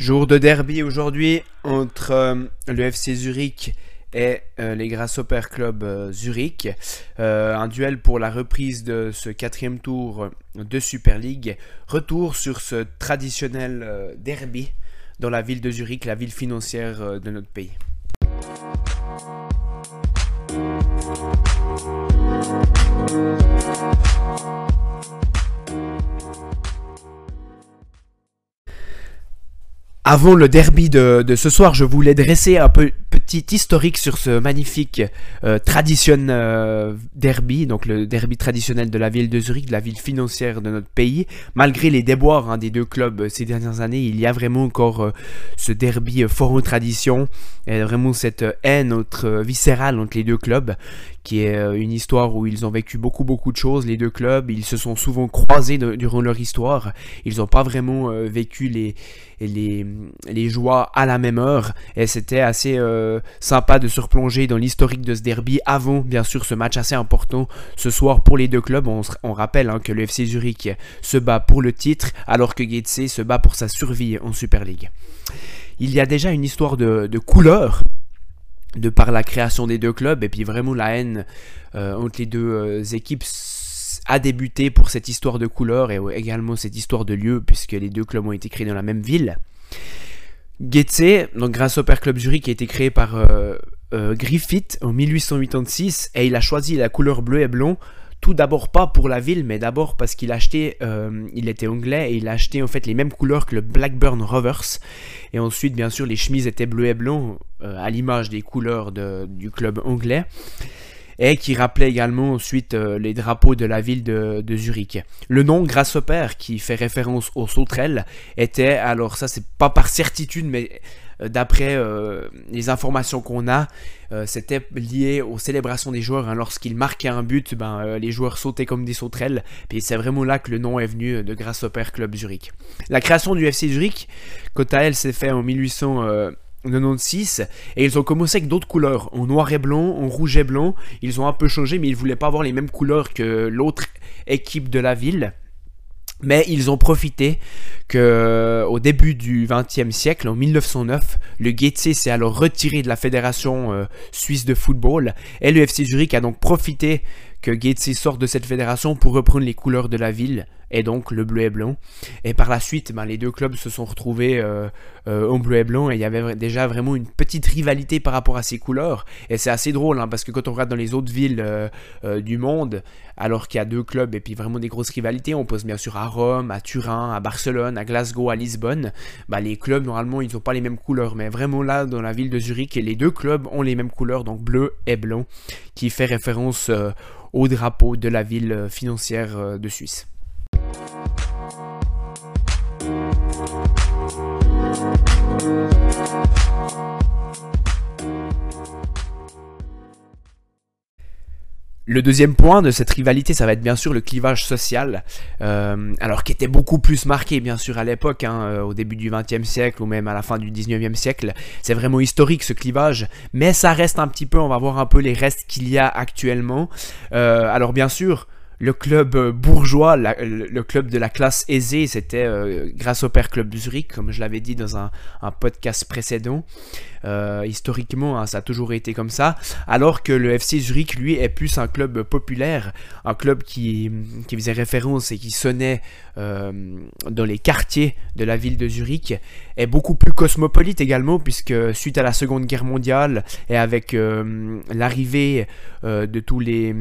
Jour de derby aujourd'hui entre euh, le FC Zurich et euh, les Grasshopper Club euh, Zurich. un duel pour la reprise de ce quatrième tour de Super League. Retour sur ce traditionnel derby dans la ville de Zurich, la ville financière de notre pays. Avant le derby de, ce soir, je voulais dresser un petit historique sur ce magnifique euh, euh, derby, donc le derby traditionnel de la ville de Zurich, de la ville financière de notre pays. Malgré les déboires hein, des deux clubs euh, ces dernières années, il y a vraiment encore ce derby fort en tradition, et vraiment cette haine entre, viscérale entre les deux clubs qui est euh, une histoire où ils ont vécu beaucoup beaucoup de choses, les deux clubs, ils se sont souvent croisés durant leur histoire, ils n'ont pas vraiment euh, vécu les, les, les, joies à la même heure, et c'était assez euh, sympa de se replonger dans l'historique de ce derby avant bien sûr ce match assez important. Ce soir pour les deux clubs, on, rappelle hein, que le FC Zurich se bat pour le titre, alors que Getse se bat pour sa survie en Super League. Il y a déjà une histoire de, de couleur de par la création des deux clubs et puis vraiment la haine euh, entre les deux euh, équipes a débuté pour cette histoire de couleur et également cette histoire de lieu puisque les deux clubs ont été créés dans la même ville. Getse, donc grâce au Père Club Zurich, a été créé par euh, Griffith en 1886 et il a choisi la couleur bleu et blanc tout d'abord pas pour la ville, mais d'abord parce qu'il achetait, euh, il était anglais et il a acheté en fait les mêmes couleurs que le Blackburn Rovers. Et ensuite, bien sûr, les chemises étaient bleues et blancs, euh, à l'image des couleurs du club anglais. Et qui rappelait également ensuite euh, les drapeaux de la ville de, Zurich. Le nom Grasshopper, qui fait référence aux sauterelles, était, alors ça c'est pas par certitude, mais euh, d'après euh, les informations qu'on a, c'était lié aux célébrations des joueurs. Hein. Lorsqu'ils marquaient un but, ben, les joueurs sautaient comme des sauterelles. Puis c'est vraiment là que le nom est venu de Grasshopper Club Zurich. La création du FC Zurich, quant à elle, s'est fait en 1896 et ils ont commencé avec d'autres couleurs, en noir et blanc, en rouge et blanc. Ils ont un peu changé, mais ils voulaient pas avoir les mêmes couleurs que l'autre équipe de la ville. Mais ils ont profité que au début du XXe siècle, en 1909, le Getse s'est alors retiré de la fédération euh, suisse de football et le FC Zurich a donc profité que Getse sorte de cette fédération pour reprendre les couleurs de la ville et donc le bleu et blanc. Et par la suite, ben, les deux clubs se sont retrouvés euh, euh, en bleu et blanc et il y avait déjà vraiment une petite rivalité par rapport à ces couleurs. Et c'est assez drôle hein, parce que quand on regarde dans les autres villes euh, du monde, alors qu'il y a deux clubs et puis vraiment des grosses rivalités, on pense bien sûr à Rome, à Turin, à Barcelone, à Glasgow, à Lisbonne, ben, les clubs normalement ils n'ont pas les mêmes couleurs. Mais vraiment là, dans la ville de Zurich, les deux clubs ont les mêmes couleurs, donc bleu et blanc, qui fait référence au drapeau de la ville financière de Suisse. Le deuxième point de cette rivalité, ça va être bien sûr le clivage social, euh, alors qui était beaucoup plus marqué bien sûr à l'époque, hein, euh, au début du XXe siècle ou même à la fin du XIXe siècle. C'est vraiment historique ce clivage, mais ça reste un petit peu, on va voir un peu les restes qu'il y a actuellement. Euh, alors bien sûr, le club euh, bourgeois, le club de la classe aisée, c'était euh, grâce au Père Club Zurich, comme je l'avais dit dans un, podcast précédent. Euh, historiquement, hein, ça a toujours été comme ça. Alors que le FC Zurich, lui, est plus un club populaire, un club qui, qui faisait référence et qui sonnait dans les quartiers de la ville de Zurich, est beaucoup plus cosmopolite également, puisque suite à la Seconde Guerre mondiale et avec l'arrivée de tous les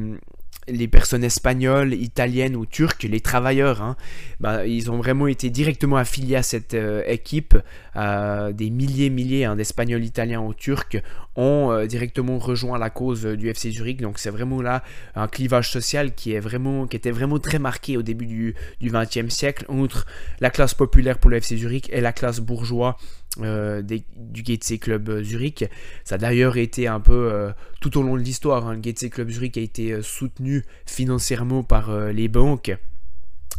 les personnes espagnoles, italiennes ou turques, les travailleurs, hein, bah, ils ont vraiment été directement affiliés à cette euh, équipe. Euh, des milliers, milliers hein, d'Espagnols, Italiens ou Turcs ont euh, directement rejoint la cause du FC Zurich. Donc c'est vraiment là un clivage social qui, qui était vraiment très marqué au début du XXe siècle entre la classe populaire pour le FC Zurich et la classe bourgeoise euh, du Getse Club Zurich. Ça a d'ailleurs été un peu euh, tout au long de l'histoire. Hein, le Getse Club Zurich a été euh, soutenu financièrement par les banques.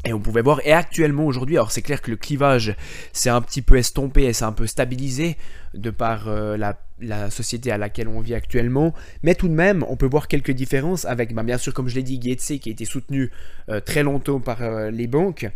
Et on pouvait voir, et actuellement aujourd'hui, alors c'est clair que le clivage s'est un petit peu estompé et s'est un peu stabilisé de par la, société à laquelle on vit actuellement, mais tout de même, on peut voir quelques différences avec, bah, bien sûr, comme je l'ai dit, Getse qui a été soutenu très longtemps par les banques.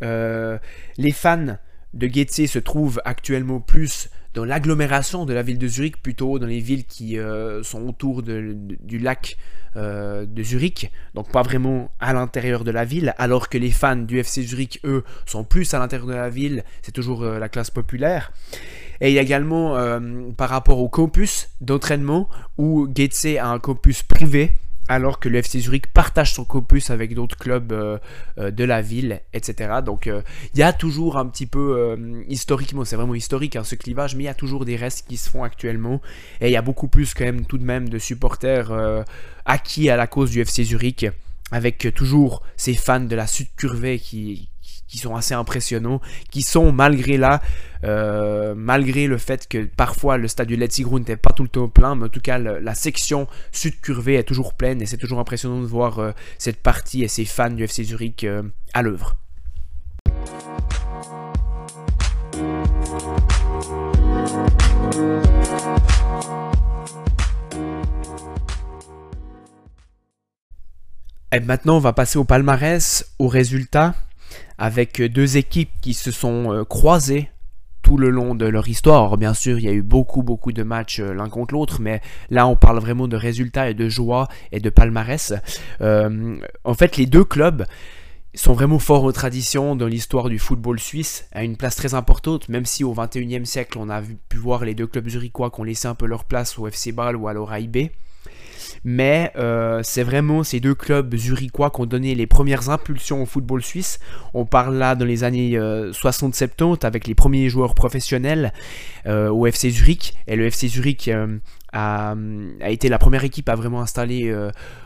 les fans de Getse se trouve actuellement plus dans l'agglomération de la ville de Zurich, plutôt dans les villes qui euh, sont autour du lac euh, de Zurich, donc pas vraiment à l'intérieur de la ville, alors que les fans du FC Zurich, eux, sont plus à l'intérieur de la ville, c'est toujours euh, la classe populaire. Et il y a également par rapport au campus d'entraînement, où Getse a un campus privé, alors que le FC Zurich partage son campus avec d'autres clubs euh, euh, de la ville, etc. Donc euh, il y a toujours un petit peu, historiquement, c'est vraiment historique hein, ce clivage, mais il y a toujours des restes qui se font actuellement. Et il y a beaucoup plus quand même tout de même de supporters acquis à la cause du FC Zurich, avec toujours ces fans de la Sud Curvée qui, qui sont assez impressionnants, qui sont malgré là, euh, malgré le fait que parfois le stade du Letzigrund n'était pas tout le temps plein, mais en tout cas la section sud curvée est toujours pleine et c'est toujours impressionnant de voir euh, cette partie et ces fans du FC Zurich euh, à l'œuvre. Et maintenant, on va passer au palmarès, aux résultats avec deux équipes qui se sont euh, croisées tout le long de leur histoire. bien sûr, il y a eu beaucoup, beaucoup de matchs euh, l'un contre l'autre, mais là, on parle vraiment de résultats et de joie et de palmarès. Euh, en fait, les deux clubs sont vraiment forts aux traditions dans l'histoire du football suisse, à une place très importante, même si au 21e siècle, on a pu voir les deux clubs zurichois qui ont laissé un peu leur place au FC Bâle ou à l'Orail B. Mais euh, c'est vraiment ces deux clubs zurichois qui ont donné les premières impulsions au football suisse. On parle là dans les années 60-70 euh, avec les premiers joueurs professionnels euh, au FC Zurich. Et le FC Zurich a, été la première équipe à vraiment installer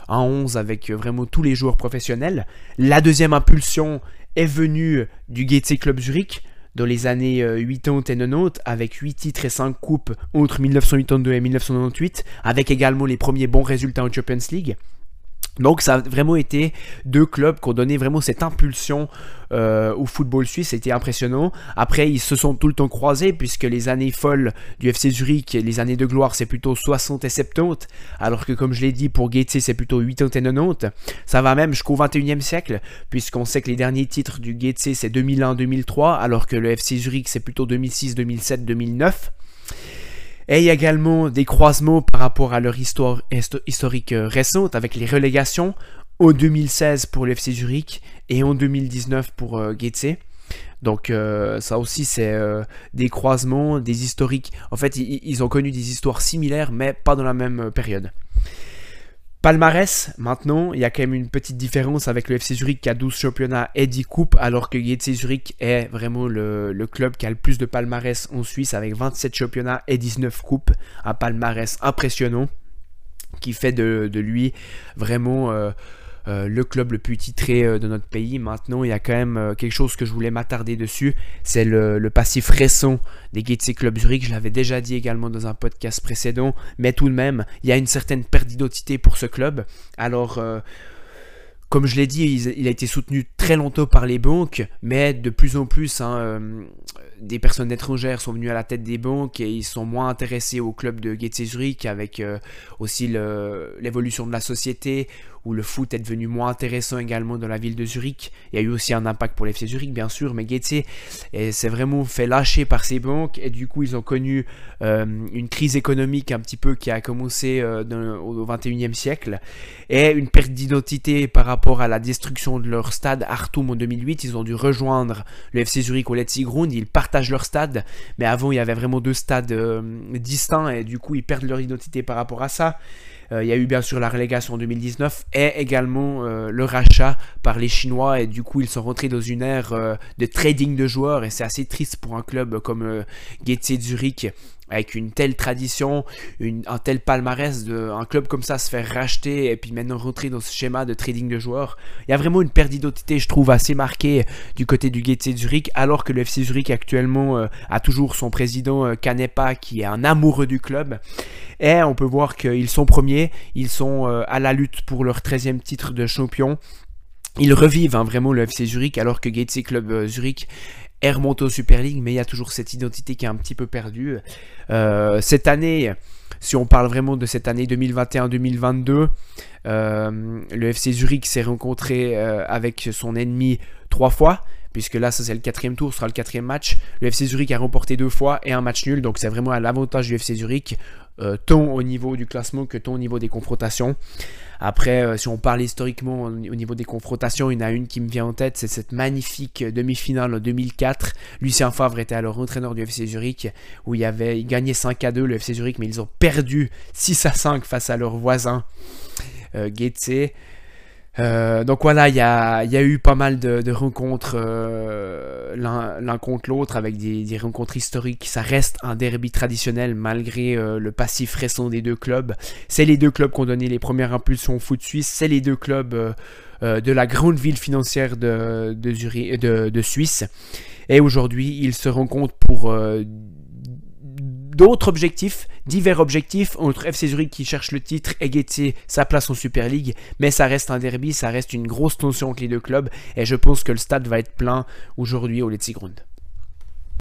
un 11 avec vraiment tous les joueurs professionnels. La deuxième impulsion est venue du Gates Club Zurich dans les années 80 euh, et 90, avec 8 titres et 5 coupes entre 1982 et 1998, avec également les premiers bons résultats en Champions League. Donc ça a vraiment été deux clubs qui ont donné vraiment cette impulsion euh, au football suisse, c'était impressionnant. Après, ils se sont tout le temps croisés puisque les années folles du FC Zurich, les années de gloire, c'est plutôt 60 et 70, alors que comme je l'ai dit, pour Gaetze, c'est plutôt 80 et 90. Ça va même jusqu'au 21e siècle, puisqu'on sait que les derniers titres du Gaetze, c'est 2001-2003, alors que le FC Zurich, c'est plutôt 2006, 2007, 2009. Et également des croisements par rapport à leur histoire historique euh, récente avec les relégations en 2016 pour le Zurich et en 2019 pour euh, Donc euh, ça aussi c'est euh, des croisements, des historiques. En fait ils, ont connu des histoires similaires mais pas dans la même période. Palmarès, maintenant, il y a quand même une petite différence avec le FC Zurich qui a 12 championnats et 10 coupes, alors que GC Zurich est vraiment le, club qui a le plus de palmarès en Suisse avec 27 championnats et 19 coupes. Un palmarès impressionnant qui fait de, lui vraiment euh, euh, le club le plus titré euh, de notre pays. Maintenant, il y a quand même euh, quelque chose que je voulais m'attarder dessus. C'est le, passif récent des Gates Club Zurich. Je l'avais déjà dit également dans un podcast précédent. Mais tout de même, il y a une certaine perte d'identité pour ce club. Alors... comme je l'ai dit, il, a été soutenu très longtemps par les banques, mais de plus en plus, hein, des personnes étrangères sont venues à la tête des banques et ils sont moins intéressés au club de Gates Zurich avec aussi l'évolution de la société où le foot est devenu moins intéressant également dans la ville de Zurich. Il y a eu aussi un impact pour l'FC Zurich, bien sûr, mais Gaetze s'est vraiment fait lâcher par ses banques et du coup, ils ont connu euh, une crise économique un petit peu qui a commencé euh, au 21e siècle et une perte d'identité par rapport à la destruction de leur stade Artum en 2008. Ils ont dû rejoindre le FC Zurich au Letzigrund. Ils partagent leur stade, mais avant, il y avait vraiment deux stades euh, distincts et du coup, ils perdent leur identité par rapport à ça. Euh, il y a eu bien sûr la relégation en 2019 et également euh, le rachat par les Chinois. Et du coup ils sont rentrés dans une ère euh, de trading de joueurs. Et c'est assez triste pour un club comme euh, Zurich avec une telle tradition, un tel palmarès, de, un club comme ça se faire racheter et puis maintenant rentrer dans ce schéma de trading de joueurs. Il y a vraiment une perte d'identité, je trouve, assez marquée du côté du Gaetze Zurich, alors que le FC Zurich actuellement euh, a toujours son président euh, Canepa qui est un amoureux du club. Et on peut voir qu'ils sont premiers, ils sont euh, à la lutte pour leur 13e titre de champion. Ils revivent hein, vraiment le FC Zurich alors que Gaetze Club Zurich est remonté Super League, mais il y a toujours cette identité qui est un petit peu perdue. Euh, cette année, si on parle vraiment de cette année 2021-2022, euh, le FC Zurich s'est rencontré euh, avec son ennemi trois fois. Puisque là, ça c'est le quatrième tour, ce sera le quatrième match. Le FC Zurich a remporté deux fois et un match nul, donc c'est vraiment à l'avantage du FC Zurich, euh, tant au niveau du classement que tant au niveau des confrontations. Après, euh, si on parle historiquement au niveau des confrontations, il y en a une qui me vient en tête, c'est cette magnifique demi-finale en 2004. Lucien Favre était alors entraîneur du FC Zurich, où il, avait, il gagnait 5 à 2 le FC Zurich, mais ils ont perdu 6 à 5 face à leurs voisins euh, euh, donc voilà, il y a, eu pas mal de, rencontres euh, l'un contre l'autre avec des, rencontres historiques. Ça reste un derby traditionnel malgré euh, le passif récent des deux clubs. C'est les deux clubs qui ont donné les premières impulsions au foot suisse. C'est les deux clubs de la grande ville financière de, de, de Suisse. Et aujourd'hui, ils se rencontrent pour d'autres objectifs, divers objectifs, entre FC Zurich qui cherche le titre et Getty sa place en Super League, mais ça reste un derby, ça reste une grosse tension entre les deux clubs, et je pense que le stade va être plein aujourd'hui au Letzigrund.